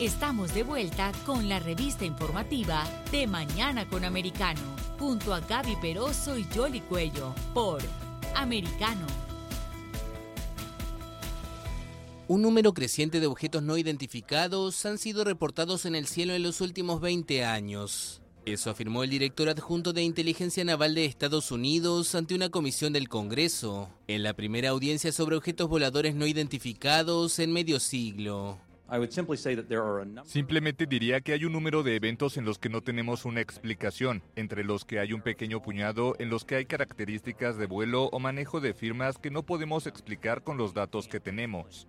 Estamos de vuelta con la revista informativa de Mañana con Americano, junto a Gaby Peroso y Jolly Cuello, por Americano. Un número creciente de objetos no identificados han sido reportados en el cielo en los últimos 20 años. Eso afirmó el director adjunto de Inteligencia Naval de Estados Unidos ante una comisión del Congreso, en la primera audiencia sobre objetos voladores no identificados en medio siglo. Simplemente diría que hay un número de eventos en los que no tenemos una explicación, entre los que hay un pequeño puñado en los que hay características de vuelo o manejo de firmas que no podemos explicar con los datos que tenemos.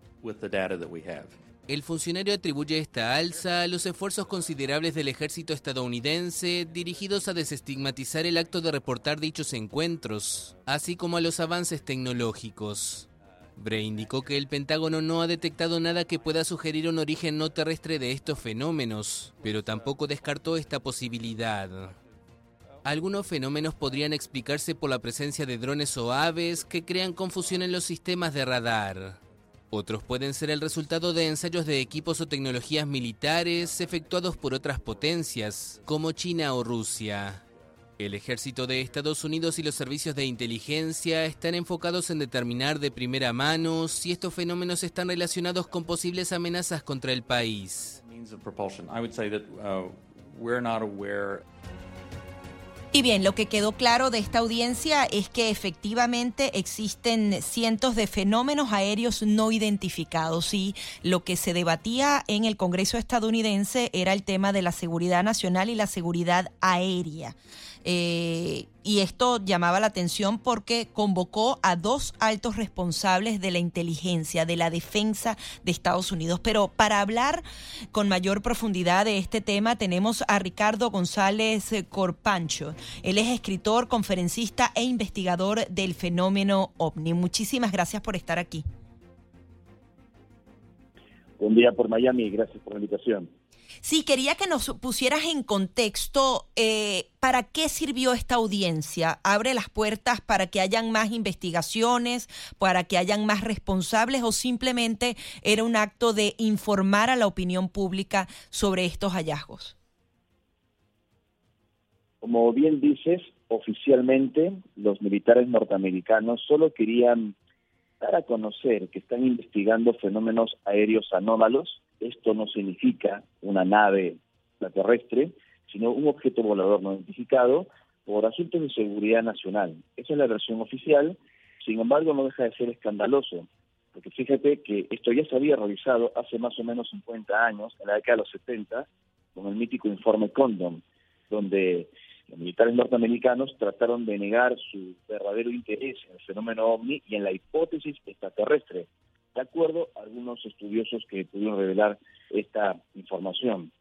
El funcionario atribuye esta alza a los esfuerzos considerables del ejército estadounidense dirigidos a desestigmatizar el acto de reportar dichos encuentros, así como a los avances tecnológicos. Bray indicó que el Pentágono no ha detectado nada que pueda sugerir un origen no terrestre de estos fenómenos, pero tampoco descartó esta posibilidad. Algunos fenómenos podrían explicarse por la presencia de drones o aves que crean confusión en los sistemas de radar. Otros pueden ser el resultado de ensayos de equipos o tecnologías militares efectuados por otras potencias, como China o Rusia. El ejército de Estados Unidos y los servicios de inteligencia están enfocados en determinar de primera mano si estos fenómenos están relacionados con posibles amenazas contra el país. Y bien, lo que quedó claro de esta audiencia es que efectivamente existen cientos de fenómenos aéreos no identificados y lo que se debatía en el Congreso estadounidense era el tema de la seguridad nacional y la seguridad aérea. Eh, y esto llamaba la atención porque convocó a dos altos responsables de la inteligencia, de la defensa de Estados Unidos. Pero para hablar con mayor profundidad de este tema tenemos a Ricardo González Corpancho. Él es escritor, conferencista e investigador del fenómeno ovni. Muchísimas gracias por estar aquí. Buen día por Miami, gracias por la invitación. Sí, quería que nos pusieras en contexto eh, para qué sirvió esta audiencia. ¿Abre las puertas para que hayan más investigaciones, para que hayan más responsables o simplemente era un acto de informar a la opinión pública sobre estos hallazgos? Como bien dices, oficialmente los militares norteamericanos solo querían dar a conocer que están investigando fenómenos aéreos anómalos esto no significa una nave extraterrestre, sino un objeto volador no identificado por asuntos de seguridad nacional. Esa es la versión oficial, sin embargo no deja de ser escandaloso, porque fíjate que esto ya se había realizado hace más o menos 50 años, en la década de los 70, con el mítico informe Condom, donde los militares norteamericanos trataron de negar su verdadero interés en el fenómeno ovni y en la hipótesis extraterrestre, de acuerdo a algunos estudiosos que pudieron revelar esta información.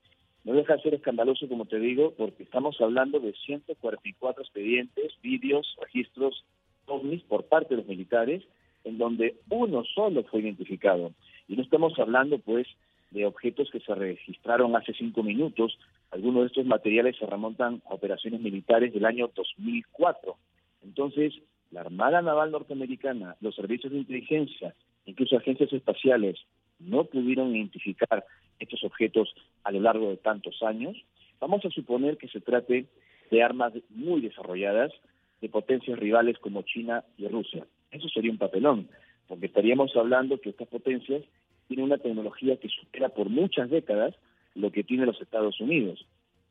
No deja de ser escandaloso, como te digo, porque estamos hablando de 144 expedientes, vídeos, registros ovnis por parte de los militares, en donde uno solo fue identificado. Y no estamos hablando, pues, de objetos que se registraron hace cinco minutos. Algunos de estos materiales se remontan a operaciones militares del año 2004. Entonces, la Armada Naval Norteamericana, los servicios de inteligencia incluso agencias espaciales no pudieron identificar estos objetos a lo largo de tantos años, vamos a suponer que se trate de armas muy desarrolladas de potencias rivales como China y Rusia. Eso sería un papelón, porque estaríamos hablando que estas potencias tienen una tecnología que supera por muchas décadas lo que tiene los Estados Unidos.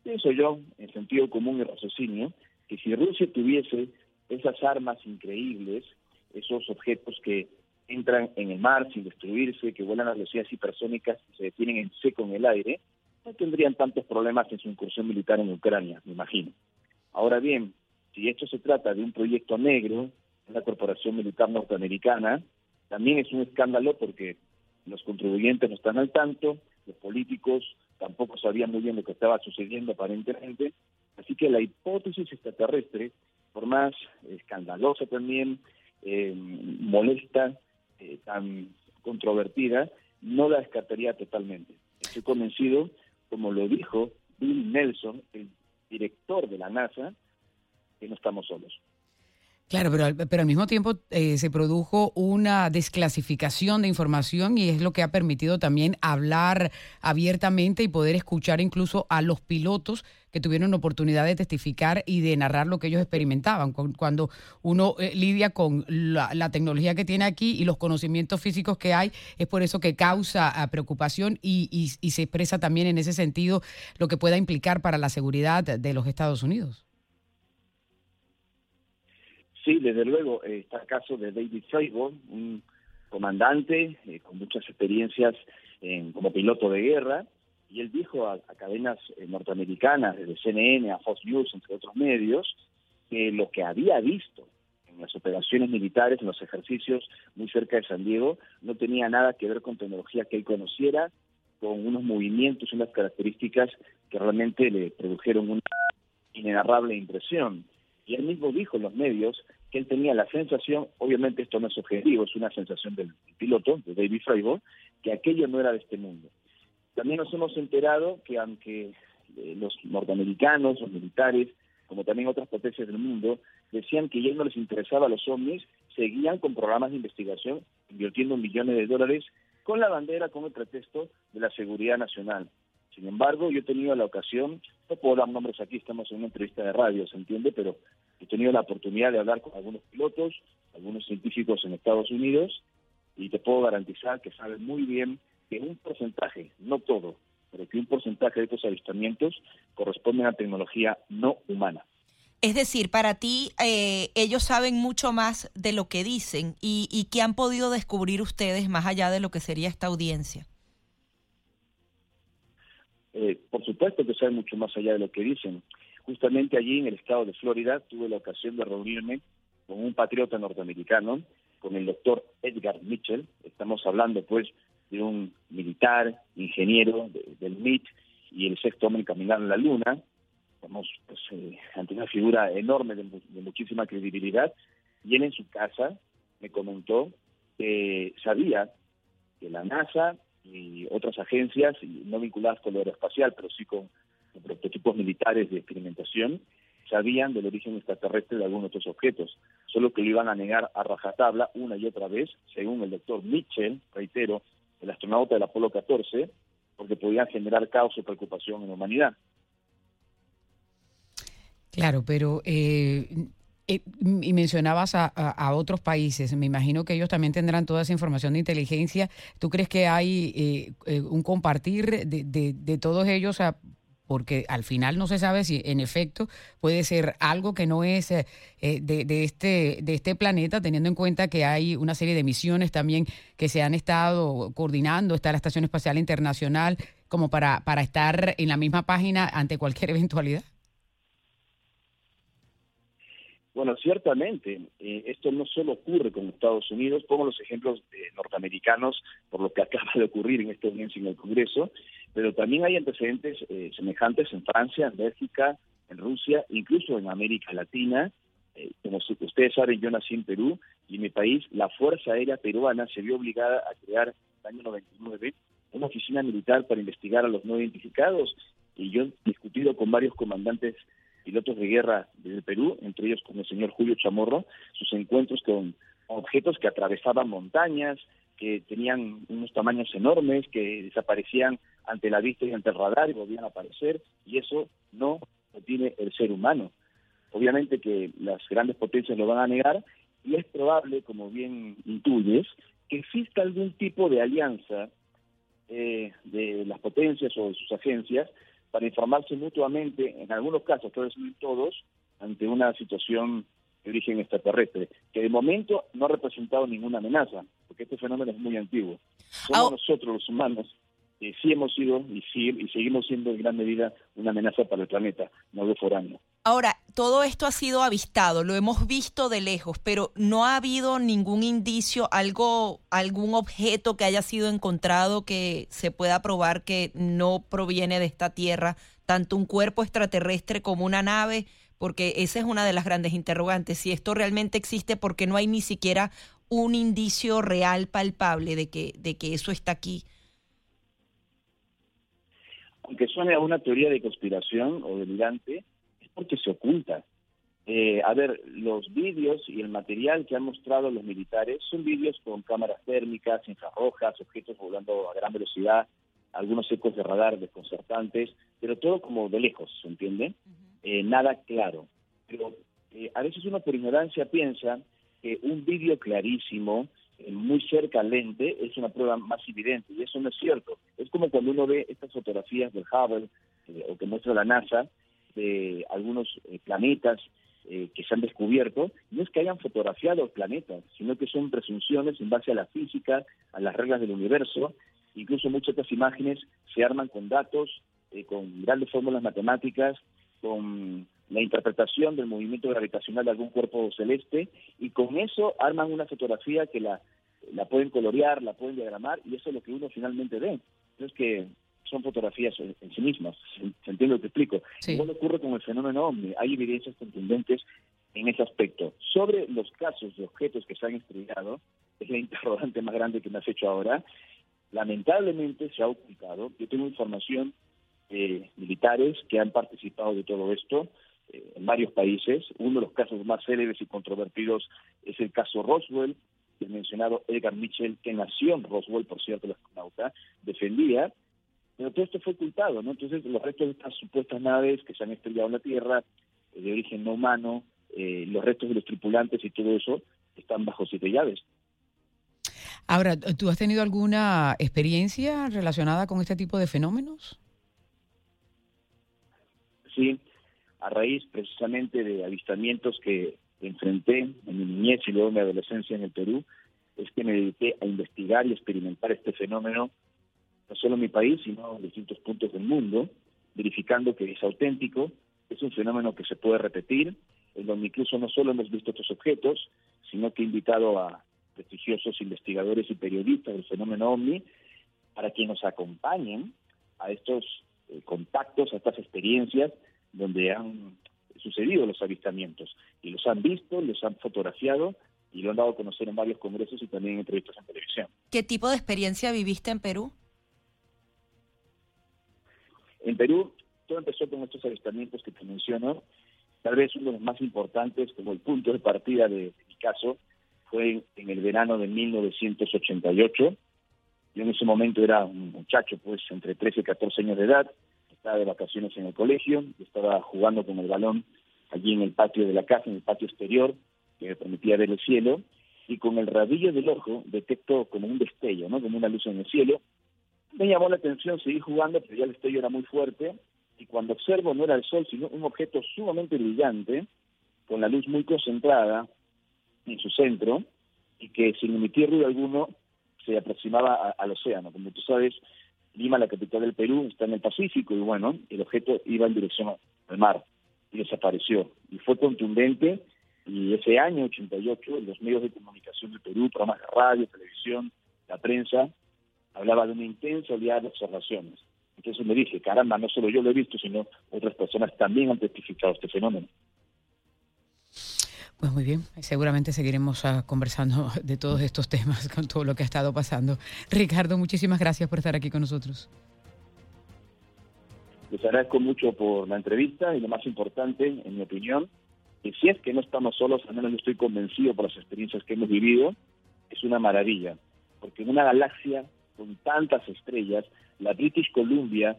Pienso yo, en sentido común y raciocinio, que si Rusia tuviese esas armas increíbles, esos objetos que entran en el mar sin destruirse, que vuelan a velocidades hipersónicas y se detienen en seco en el aire, no tendrían tantos problemas en su incursión militar en Ucrania, me imagino. Ahora bien, si esto se trata de un proyecto negro, una corporación militar norteamericana, también es un escándalo porque los contribuyentes no están al tanto, los políticos tampoco sabían muy bien lo que estaba sucediendo aparentemente, así que la hipótesis extraterrestre, por más escandalosa también, eh, molesta, eh, tan controvertida, no la descartaría totalmente. Estoy convencido, como lo dijo Bill Nelson, el director de la NASA, que no estamos solos. Claro, pero, pero al mismo tiempo eh, se produjo una desclasificación de información y es lo que ha permitido también hablar abiertamente y poder escuchar incluso a los pilotos que tuvieron oportunidad de testificar y de narrar lo que ellos experimentaban. Cuando uno eh, lidia con la, tecnología que tiene aquí y los conocimientos físicos que hay, es por eso que causa ah, preocupación y, y se expresa también en ese sentido lo que pueda implicar para la seguridad de los Estados Unidos. Sí, desde luego, eh, está el caso de David Freiburg, un comandante eh, con muchas experiencias como piloto de guerra, y él dijo a, cadenas eh, norteamericanas, desde CNN a Fox News, entre otros medios, que lo que había visto en las operaciones militares, en los ejercicios muy cerca de San Diego, no tenía nada que ver con tecnología que él conociera, con unos movimientos, unas características que realmente le produjeron una inenarrable impresión. Y él mismo dijo en los medios que él tenía la sensación, obviamente esto no es objetivo, es una sensación del piloto, de David Freiburg, que aquello no era de este mundo. También nos hemos enterado que aunque eh, los norteamericanos, los militares, como también otras potencias del mundo, decían que ya no les interesaba a los ovnis, seguían con programas de investigación, invirtiendo millones de dólares con la bandera, con el pretexto de la seguridad nacional. Sin embargo, yo he tenido la ocasión, no puedo dar nombres aquí, estamos en una entrevista de radio, se entiende, pero he tenido la oportunidad de hablar con algunos pilotos, algunos científicos en Estados Unidos, y te puedo garantizar que saben muy bien que un porcentaje, no todo, pero que un porcentaje de estos avistamientos corresponden a tecnología no humana. Es decir, para ti eh, ellos saben mucho más de lo que dicen y, y qué han podido descubrir ustedes más allá de lo que sería esta audiencia. Eh, por supuesto que saben mucho más allá de lo que dicen. Justamente allí en el estado de Florida tuve la ocasión de reunirme con un patriota norteamericano, con el doctor Edgar Mitchell. Estamos hablando pues de un militar, ingeniero del MIT y el sexto hombre caminar en la luna. Estamos pues, eh, ante una figura enorme de, de muchísima credibilidad. Y él en su casa me comentó que sabía que la NASA y otras agencias, no vinculadas con lo aeroespacial, pero sí con, prototipos militares de experimentación, sabían del origen extraterrestre de algunos de estos objetos, solo que lo iban a negar a rajatabla una y otra vez, según el doctor Mitchell, reitero, el astronauta del Apolo 14, porque podían generar caos o preocupación en la humanidad. Claro, pero eh, eh, y mencionabas a, otros países, me imagino que ellos también tendrán toda esa información de inteligencia. ¿Tú crees que hay eh, un compartir de, de, todos ellos? Porque al final no se sabe si en efecto puede ser algo que no es de, de, este, de este planeta, teniendo en cuenta que hay una serie de misiones también que se han estado coordinando, está la Estación Espacial Internacional, como para, para estar en la misma página ante cualquier eventualidad. Bueno, ciertamente, eh, esto no solo ocurre con Estados Unidos, pongo los ejemplos norteamericanos por lo que acaba de ocurrir en esta audiencia en el Congreso, pero también hay antecedentes eh, semejantes en Francia, en Bélgica, en Rusia, incluso en América Latina. Eh, como ustedes saben, yo nací en Perú y en mi país la Fuerza Aérea Peruana se vio obligada a crear en el año 99 una oficina militar para investigar a los no identificados y yo he discutido con varios comandantes pilotos de guerra del Perú, entre ellos con el señor Julio Chamorro, sus encuentros con objetos que atravesaban montañas, que tenían unos tamaños enormes, que desaparecían ante la vista y ante el radar y volvían a aparecer, y eso no lo tiene el ser humano. Obviamente que las grandes potencias lo van a negar, y es probable, como bien intuyes, que exista algún tipo de alianza eh, de las potencias o de sus agencias para informarse mutuamente, en algunos casos, pero en todos, ante una situación de origen extraterrestre, que de momento no ha representado ninguna amenaza, porque este fenómeno es muy antiguo. Somos nosotros los humanos que sí hemos sido y, y seguimos siendo en gran medida una amenaza para el planeta, no lo foráneo. Ahora, todo esto ha sido avistado, lo hemos visto de lejos, pero no ha habido ningún indicio, algo, algún objeto que haya sido encontrado que se pueda probar que no proviene de esta tierra, tanto un cuerpo extraterrestre como una nave, porque esa es una de las grandes interrogantes. Si esto realmente existe, porque no hay ni siquiera un indicio real, palpable de que, de que eso está aquí aunque suene a una teoría de conspiración o delirante, porque se oculta. Eh, a ver, los vídeos y el material que han mostrado los militares son vídeos con cámaras térmicas, infrarrojas, objetos volando a gran velocidad, algunos ecos de radar desconcertantes, pero todo como de lejos, ¿se entiende? Eh, nada claro. Pero eh, a veces uno por ignorancia piensa que un vídeo clarísimo eh, muy cerca al lente es una prueba más evidente y eso no es cierto. Es como cuando uno ve estas fotografías del Hubble eh, o que muestra la NASA de algunos eh, planetas que se han descubierto, no es que hayan fotografiado planetas, sino que son presunciones en base a la física, a las reglas del universo. Incluso muchas de estas imágenes se arman con datos, con grandes fórmulas matemáticas, con la interpretación del movimiento gravitacional de algún cuerpo celeste y con eso arman una fotografía que la, la pueden colorear, la pueden diagramar y eso es lo que uno finalmente ve. Es que son fotografías en, sí mismas, ¿se, entiende lo que explico? Sí. Igual ocurre con el fenómeno OVNI, hay evidencias contundentes en ese aspecto. Sobre los casos de objetos que se han estrellado, es la interrogante más grande que me has hecho ahora, lamentablemente se ha ocultado, yo tengo información eh, militares que han participado de todo esto, eh, en varios países. Uno de los casos más célebres y controvertidos es el caso Roswell, el mencionado Edgar Mitchell, que nació en Roswell, por cierto, el astronauta, defendía, pero todo esto fue ocultado, ¿no? Entonces, los restos de estas supuestas naves que se han estrellado en la Tierra, eh, de origen no humano, eh, los restos de los tripulantes y todo eso, están bajo siete llaves. Ahora, ¿tú has tenido alguna experiencia relacionada con este tipo de fenómenos? Sí, a raíz precisamente de avistamientos que enfrenté en mi niñez y luego en mi adolescencia en el Perú, es que me dediqué a investigar y experimentar este fenómeno, no solo en mi país, sino en distintos puntos del mundo, verificando que es auténtico, es un fenómeno que se puede repetir, en donde incluso no solo hemos visto estos objetos, sino que he invitado a prestigiosos investigadores y periodistas del fenómeno OVNI para que nos acompañen a estos eh, contactos, a estas experiencias donde han sucedido los avistamientos y los han visto, los han fotografiado y lo han dado a conocer en varios congresos y también en entrevistas en televisión. ¿Qué tipo de experiencia viviste en Perú? En Perú todo empezó con estos avistamientos que te menciono. Tal vez uno de los más importantes, como el punto de partida de, mi caso, fue en el verano de 1988. Yo en ese momento era un muchacho, pues entre 13 y 14 años de edad estaba de vacaciones en el colegio, estaba jugando con el balón allí en el patio de la casa, en el patio exterior, que me permitía ver el cielo, y con el rabillo del ojo detecto como un destello, ¿no? como una luz en el cielo. Me llamó la atención seguir jugando, pero ya el destello era muy fuerte, y cuando observo no era el sol, sino un objeto sumamente brillante, con la luz muy concentrada en su centro, y que sin emitir ruido alguno se aproximaba al océano. Como tú sabes, Lima, la capital del Perú, está en el Pacífico y bueno, el objeto iba en dirección al mar y desapareció. Y fue contundente y ese año 88 los medios de comunicación del Perú, programas de radio, televisión, la prensa, hablaba de una intensa oleada de observaciones. Entonces me dije, caramba, no solo yo lo he visto, sino otras personas también han testificado este fenómeno. Pues muy bien, seguramente seguiremos ah, conversando de todos estos temas con todo lo que ha estado pasando. Ricardo, muchísimas gracias por estar aquí con nosotros. Les agradezco mucho por la entrevista y lo más importante, en mi opinión, que si es que no estamos solos, al menos yo estoy convencido por las experiencias que hemos vivido, es una maravilla, porque en una galaxia con tantas estrellas, la British Columbia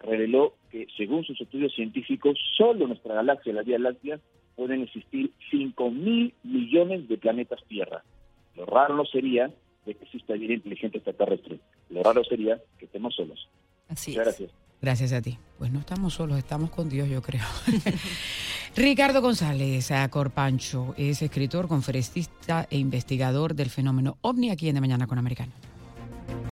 reveló que según sus estudios científicos, solo nuestra galaxia, la Vía Láctea, pueden existir 5 mil millones de planetas Tierra. Lo raro no sería de que exista vida inteligente extraterrestre. Lo raro sería que estemos solos. Así Gracias. Gracias a ti. Pues no estamos solos, estamos con Dios, yo creo. Ricardo González Corpancho es escritor, conferencista e investigador del fenómeno OVNI aquí en De Mañana con Americano.